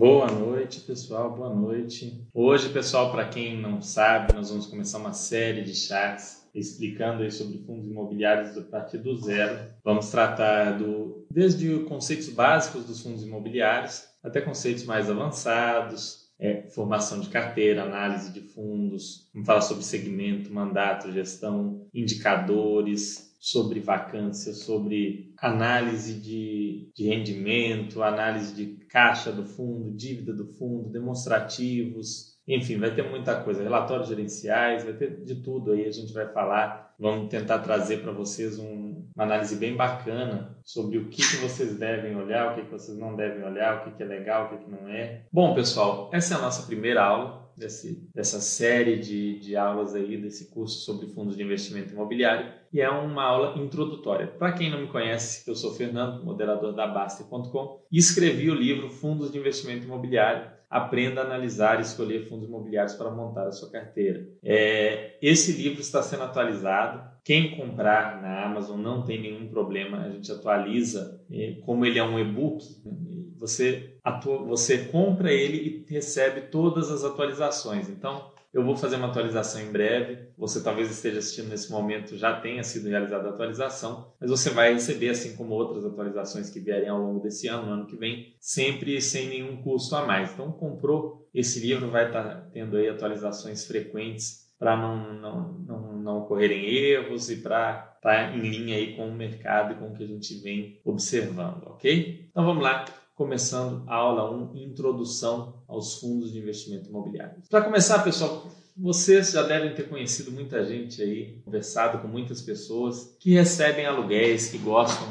Boa noite, pessoal. Boa noite. Hoje, pessoal, para quem não sabe, nós vamos começar uma série de chats explicando aí sobre fundos imobiliários a partir do zero. Vamos tratar do desde os conceitos básicos dos fundos imobiliários até conceitos mais avançados, é, formação de carteira, análise de fundos, vamos falar sobre segmento, mandato, gestão, indicadores, sobre vacância, sobre análise de, de rendimento, análise de caixa do fundo, dívida do fundo, demonstrativos, enfim, vai ter muita coisa, relatórios gerenciais, vai ter de tudo aí, a gente vai falar. Vamos tentar trazer para vocês um, uma análise bem bacana sobre o que, que vocês devem olhar, o que, que vocês não devem olhar, o que, que é legal, o que, que não é. Bom, pessoal, essa é a nossa primeira aula desse, dessa série de, de aulas aí, desse curso sobre fundos de investimento imobiliário, e é uma aula introdutória. Para quem não me conhece, eu sou Fernando, moderador da Basta.com, e escrevi o livro Fundos de Investimento Imobiliário, Aprenda a analisar e escolher fundos imobiliários para montar a sua carteira. É, esse livro está sendo atualizado. Quem comprar na Amazon não tem nenhum problema, a gente atualiza. Como ele é um e-book, né, você, você compra ele e recebe todas as atualizações. Então, eu vou fazer uma atualização em breve. Você talvez esteja assistindo nesse momento, já tenha sido realizada a atualização, mas você vai receber, assim como outras atualizações que vierem ao longo desse ano, no ano que vem, sempre sem nenhum custo a mais. Então, comprou esse livro, vai estar tendo aí atualizações frequentes para não, não, não, não ocorrerem erros e para estar em linha aí com o mercado e com o que a gente vem observando, ok? Então vamos lá começando a aula 1, Introdução aos Fundos de Investimento Imobiliário. Para começar, pessoal, vocês já devem ter conhecido muita gente aí, conversado com muitas pessoas que recebem aluguéis, que gostam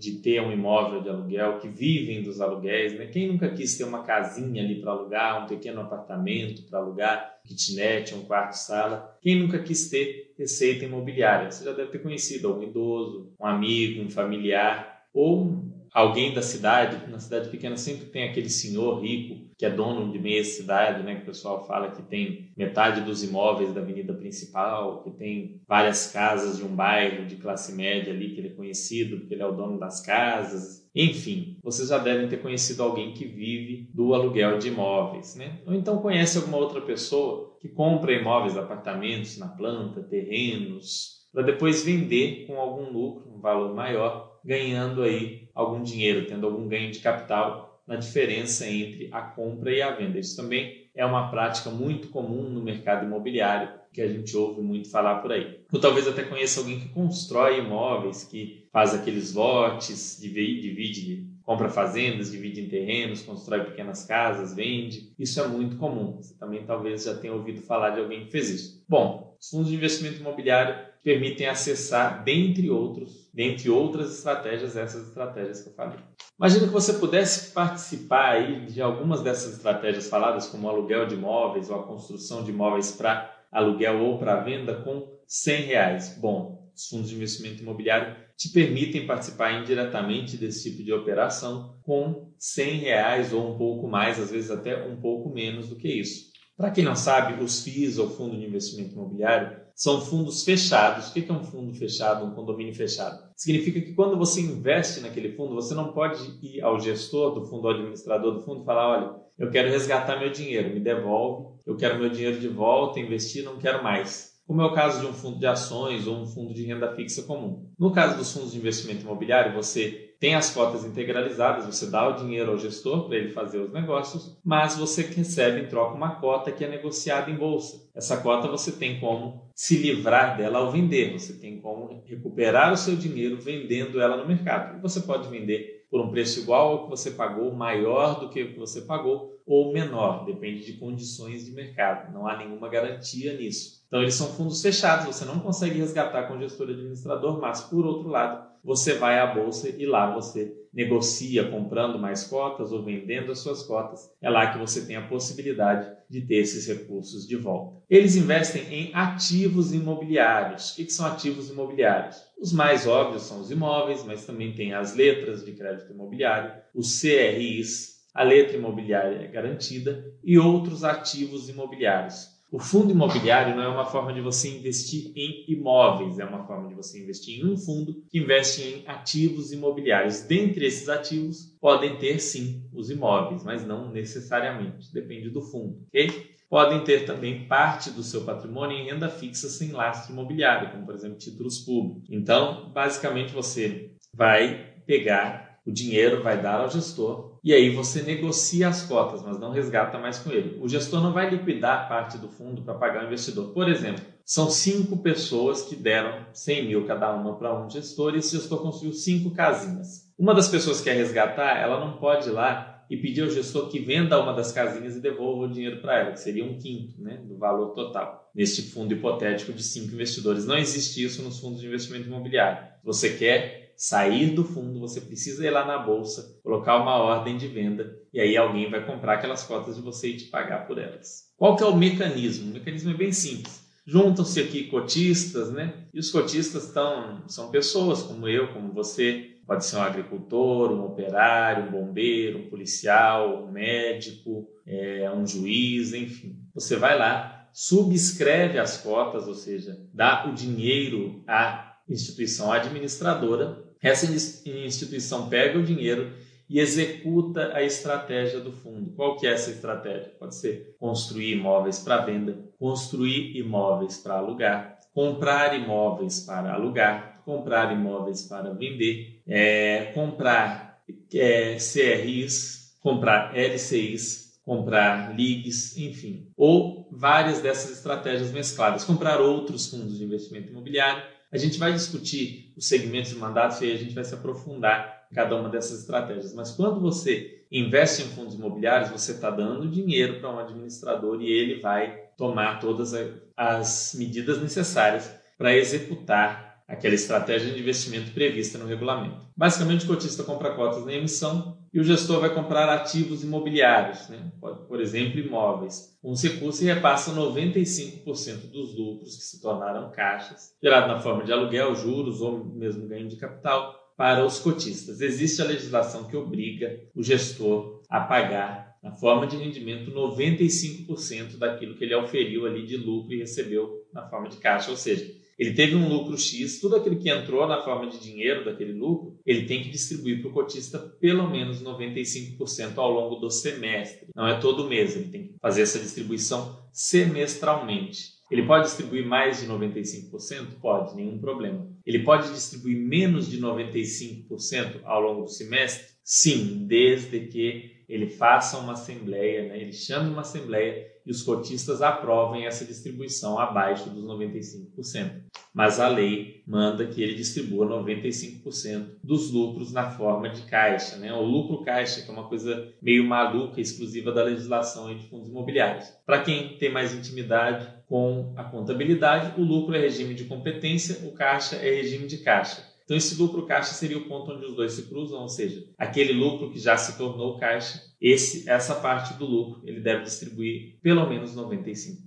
de ter um imóvel de aluguel, que vivem dos aluguéis, né? Quem nunca quis ter uma casinha ali para alugar, um pequeno apartamento para alugar, kitnet, um quarto-sala? Quem nunca quis ter receita imobiliária? Você já deve ter conhecido algum idoso, um amigo, um familiar ou alguém da cidade, na cidade pequena sempre tem aquele senhor rico que é dono de meia cidade, né, que o pessoal fala que tem metade dos imóveis da avenida principal, que tem várias casas de um bairro de classe média ali que ele é conhecido porque ele é o dono das casas. Enfim, vocês já devem ter conhecido alguém que vive do aluguel de imóveis, né? Ou então conhece alguma outra pessoa que compra imóveis, apartamentos na planta, terrenos, para depois vender com algum lucro, um valor maior, ganhando aí algum dinheiro, tendo algum ganho de capital na diferença entre a compra e a venda. Isso também é uma prática muito comum no mercado imobiliário que a gente ouve muito falar por aí. Ou talvez até conheça alguém que constrói imóveis, que faz aqueles lotes, divide, divide compra fazendas, divide em terrenos, constrói pequenas casas, vende. Isso é muito comum. Você também talvez já tenha ouvido falar de alguém que fez isso. Bom, os fundos de investimento imobiliário permitem acessar, dentre outros, dentre outras estratégias, essas estratégias que eu falei. Imagina que você pudesse participar aí de algumas dessas estratégias faladas, como o aluguel de imóveis ou a construção de imóveis para aluguel ou para venda com 100 reais. Bom, os fundos de investimento imobiliário te permitem participar indiretamente desse tipo de operação com 100 reais ou um pouco mais, às vezes até um pouco menos do que isso. Para quem não sabe, os FIIs, ou Fundo de Investimento Imobiliário, são fundos fechados. O que é um fundo fechado, um condomínio fechado? Significa que quando você investe naquele fundo, você não pode ir ao gestor do fundo, ao administrador do fundo, e falar: olha, eu quero resgatar meu dinheiro, me devolve, eu quero meu dinheiro de volta, investir, não quero mais. Como é o caso de um fundo de ações ou um fundo de renda fixa comum. No caso dos fundos de investimento imobiliário, você tem as cotas integralizadas, você dá o dinheiro ao gestor para ele fazer os negócios, mas você recebe em troca uma cota que é negociada em bolsa. Essa cota você tem como se livrar dela ao vender, você tem como recuperar o seu dinheiro vendendo ela no mercado. Você pode vender por um preço igual ao que você pagou, maior do que o que você pagou ou menor, depende de condições de mercado. Não há nenhuma garantia nisso. Então eles são fundos fechados, você não consegue resgatar com o gestor administrador, mas por outro lado, você vai à bolsa e lá você negocia comprando mais cotas ou vendendo as suas cotas. É lá que você tem a possibilidade de ter esses recursos de volta. Eles investem em ativos imobiliários. O que são ativos imobiliários? Os mais óbvios são os imóveis, mas também tem as letras de crédito imobiliário, os CRIs, a letra imobiliária garantida e outros ativos imobiliários. O fundo imobiliário não é uma forma de você investir em imóveis, é uma forma de você investir em um fundo que investe em ativos imobiliários. Dentre esses ativos, podem ter sim os imóveis, mas não necessariamente, depende do fundo, ok? Podem ter também parte do seu patrimônio em renda fixa sem lastro imobiliário, como por exemplo títulos públicos. Então, basicamente, você vai pegar o dinheiro, vai dar ao gestor e aí você negocia as cotas, mas não resgata mais com ele. O gestor não vai liquidar parte do fundo para pagar o investidor. Por exemplo, são cinco pessoas que deram 100 mil cada uma para um gestor e esse gestor construiu cinco casinhas. Uma das pessoas que quer resgatar, ela não pode ir lá e pedir ao gestor que venda uma das casinhas e devolva o dinheiro para ela, que seria um quinto né, do valor total, neste fundo hipotético de cinco investidores. Não existe isso nos fundos de investimento imobiliário. Você quer sair do fundo, você precisa ir lá na bolsa, colocar uma ordem de venda e aí alguém vai comprar aquelas cotas de você e te pagar por elas. Qual que é o mecanismo? O mecanismo é bem simples. Juntam-se aqui cotistas, né? E os cotistas estão, são pessoas como eu, como você, pode ser um agricultor, um operário, um bombeiro, um policial, um médico, é, um juiz, enfim. Você vai lá, subscreve as cotas, ou seja, dá o dinheiro à instituição administradora essa instituição pega o dinheiro e executa a estratégia do fundo. Qual que é essa estratégia? Pode ser construir imóveis para venda, construir imóveis para alugar, comprar imóveis para alugar, comprar imóveis para vender, é, comprar é, CRIs, comprar LCIs, comprar LIGs, enfim, ou várias dessas estratégias mescladas, comprar outros fundos de investimento imobiliário a gente vai discutir os segmentos de mandatos e aí a gente vai se aprofundar em cada uma dessas estratégias. Mas quando você investe em fundos imobiliários, você está dando dinheiro para um administrador e ele vai tomar todas as medidas necessárias para executar aquela estratégia de investimento prevista no regulamento. Basicamente, o cotista compra cotas na emissão e o gestor vai comprar ativos imobiliários, né? por exemplo, imóveis. Com os recursos e repassa 95% dos lucros que se tornaram caixas, gerado na forma de aluguel, juros ou mesmo ganho de capital, para os cotistas. Existe a legislação que obriga o gestor a pagar, na forma de rendimento, 95% daquilo que ele auferiu ali de lucro e recebeu na forma de caixa, ou seja, ele teve um lucro X, tudo aquilo que entrou na forma de dinheiro daquele lucro, ele tem que distribuir para o cotista pelo menos 95% ao longo do semestre. Não é todo mês, ele tem que fazer essa distribuição semestralmente. Ele pode distribuir mais de 95%? Pode, nenhum problema. Ele pode distribuir menos de 95% ao longo do semestre? Sim, desde que ele faça uma assembleia, né? ele chame uma assembleia e os cotistas aprovem essa distribuição abaixo dos 95%. Mas a lei manda que ele distribua 95% dos lucros na forma de caixa, né? O lucro caixa, que é uma coisa meio maluca, exclusiva da legislação de fundos imobiliários. Para quem tem mais intimidade com a contabilidade, o lucro é regime de competência, o caixa é regime de caixa. Então, esse lucro caixa seria o ponto onde os dois se cruzam, ou seja, aquele lucro que já se tornou caixa, esse, essa parte do lucro ele deve distribuir pelo menos 95%.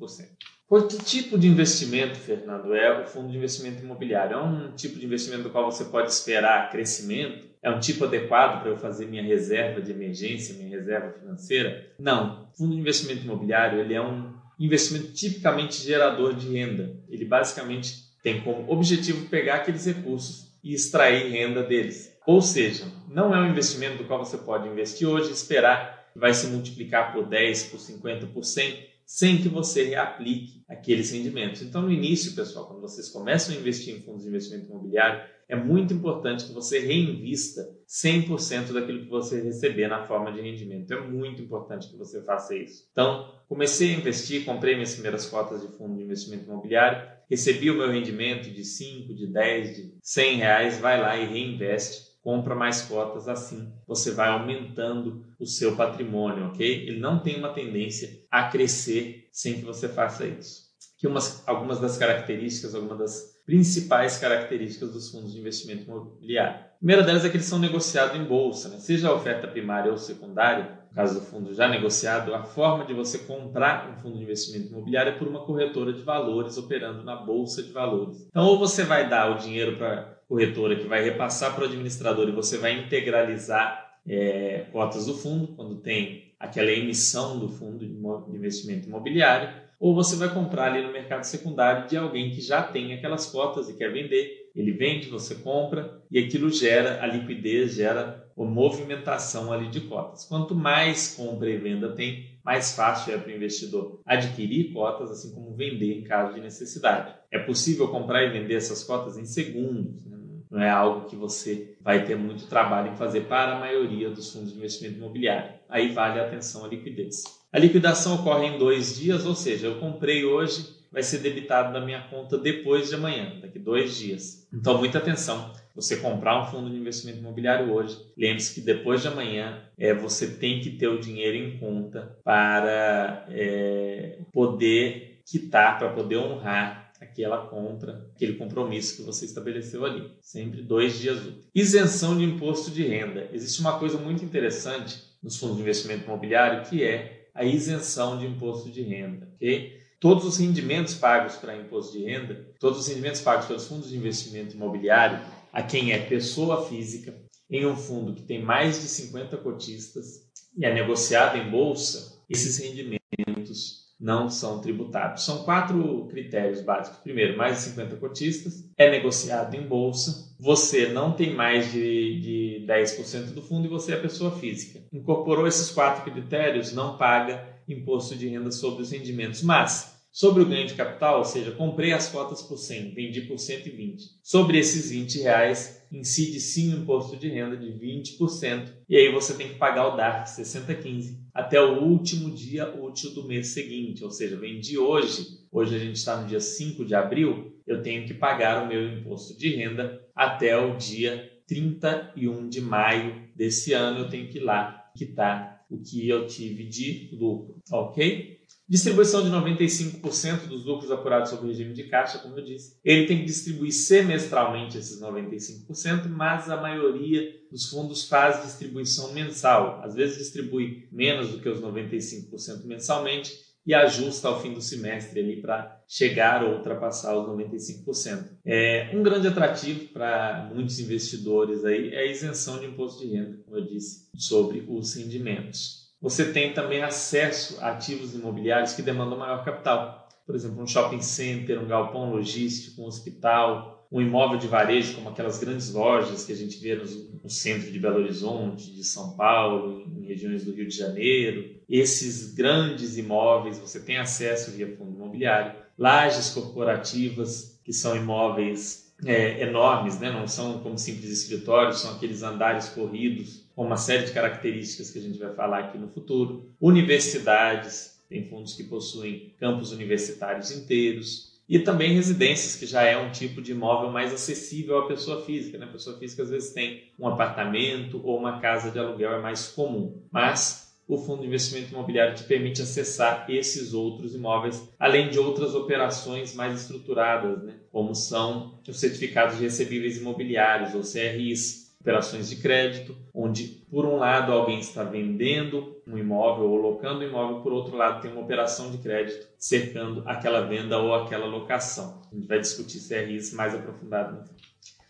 Qual tipo de investimento, Fernando, é o fundo de investimento imobiliário? É um tipo de investimento do qual você pode esperar crescimento? É um tipo adequado para eu fazer minha reserva de emergência, minha reserva financeira? Não. O fundo de investimento imobiliário ele é um investimento tipicamente gerador de renda. Ele basicamente tem como objetivo pegar aqueles recursos e extrair renda deles. Ou seja, não é um investimento do qual você pode investir hoje e esperar que vai se multiplicar por 10, por 50, por 100, sem que você reaplique aqueles rendimentos. Então, no início, pessoal, quando vocês começam a investir em fundos de investimento imobiliário, é muito importante que você reinvista 100% daquilo que você receber na forma de rendimento. É muito importante que você faça isso. Então, comecei a investir, comprei minhas primeiras cotas de fundo de investimento imobiliário, recebi o meu rendimento de 5, de 10, de 100 reais, vai lá e reinveste, compra mais cotas, assim você vai aumentando o seu patrimônio, ok? Ele não tem uma tendência a crescer sem que você faça isso. Aqui umas, algumas das características, algumas das principais características dos fundos de investimento imobiliário. A primeira delas é que eles são negociados em bolsa, né? seja a oferta primária ou secundária, caso do fundo já negociado, a forma de você comprar um fundo de investimento imobiliário é por uma corretora de valores operando na bolsa de valores. Então, ou você vai dar o dinheiro para a corretora que vai repassar para o administrador e você vai integralizar é, cotas do fundo, quando tem aquela emissão do fundo de investimento imobiliário, ou você vai comprar ali no mercado secundário de alguém que já tem aquelas cotas e quer vender. Ele vende, você compra e aquilo gera a liquidez, gera a movimentação ali de cotas. Quanto mais compra e venda tem, mais fácil é para o investidor adquirir cotas, assim como vender em caso de necessidade. É possível comprar e vender essas cotas em segundos. Né? Não é algo que você vai ter muito trabalho em fazer para a maioria dos fundos de investimento imobiliário. Aí vale a atenção à liquidez. A liquidação ocorre em dois dias, ou seja, eu comprei hoje, vai ser debitado da minha conta depois de amanhã, daqui dois dias. Então, muita atenção. Você comprar um fundo de investimento imobiliário hoje, lembre-se que depois de amanhã é, você tem que ter o dinheiro em conta para é, poder quitar, para poder honrar aquela compra, aquele compromisso que você estabeleceu ali. Sempre dois dias úteis. Isenção de imposto de renda. Existe uma coisa muito interessante nos fundos de investimento imobiliário que é a isenção de imposto de renda, ok? Todos os rendimentos pagos para imposto de renda, todos os rendimentos pagos pelos fundos de investimento imobiliário, a quem é pessoa física, em um fundo que tem mais de 50 cotistas e é negociado em bolsa, esses rendimentos não são tributados. São quatro critérios básicos. Primeiro, mais de 50 cotistas, é negociado em bolsa, você não tem mais de, de 10% do fundo e você é pessoa física. Incorporou esses quatro critérios, não paga imposto de renda sobre os rendimentos, mas Sobre o ganho de capital, ou seja, comprei as cotas por 100, vendi por 120. Sobre esses 20 reais, incide sim o imposto de renda de 20%, e aí você tem que pagar o DARF 6015 até o último dia útil do mês seguinte, ou seja, vendi hoje, hoje a gente está no dia 5 de abril, eu tenho que pagar o meu imposto de renda até o dia 31 de maio desse ano, eu tenho que ir lá quitar o que eu tive de lucro, ok? Distribuição de 95% dos lucros apurados sob regime de caixa, como eu disse. Ele tem que distribuir semestralmente esses 95%, mas a maioria dos fundos faz distribuição mensal. Às vezes distribui menos do que os 95% mensalmente e ajusta ao fim do semestre ali para chegar ou ultrapassar os 95%. É um grande atrativo para muitos investidores aí é a isenção de imposto de renda, como eu disse, sobre os rendimentos você tem também acesso a ativos imobiliários que demandam maior capital. Por exemplo, um shopping center, um galpão logístico, um hospital, um imóvel de varejo, como aquelas grandes lojas que a gente vê no, centro de Belo Horizonte, de São Paulo, em regiões do Rio de Janeiro. Esses grandes imóveis você tem acesso via fundo imobiliário. Lajes corporativas, que são imóveis é, enormes, né? não são como simples escritórios, são aqueles andares corridos com uma série de características que a gente vai falar aqui no futuro. Universidades, tem fundos que possuem campos universitários inteiros. E também residências, que já é um tipo de imóvel mais acessível à pessoa física. Né? A pessoa física às vezes tem um apartamento ou uma casa de aluguel, é mais comum. Mas o fundo de investimento imobiliário te permite acessar esses outros imóveis, além de outras operações mais estruturadas, né? como são os certificados de recebíveis imobiliários, ou CRIs, operações de crédito, onde por um lado alguém está vendendo um imóvel ou locando um imóvel, por outro lado tem uma operação de crédito cercando aquela venda ou aquela locação. A gente vai discutir CRIs mais aprofundado.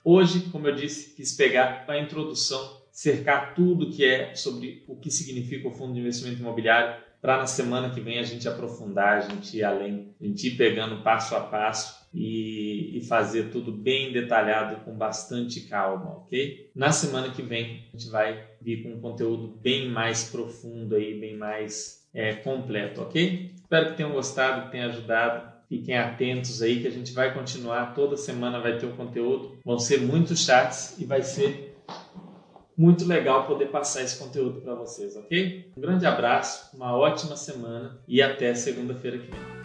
Hoje, como eu disse, quis pegar a introdução, cercar tudo que é sobre o que significa o fundo de investimento imobiliário, para na semana que vem a gente aprofundar, a gente ir além, a gente ir pegando passo a passo e, e, fazer tudo bem detalhado com bastante calma, ok? Na semana que vem a gente vai vir com um conteúdo bem mais profundo aí, bem mais é, completo, ok? Espero que tenham gostado, que tenha ajudado. Fiquem atentos aí que a gente vai continuar. Toda semana vai ter um conteúdo. Vão ser muitos chats e vai ser muito legal poder passar esse conteúdo para vocês, ok? Um grande abraço, uma ótima semana e até segunda-feira que vem.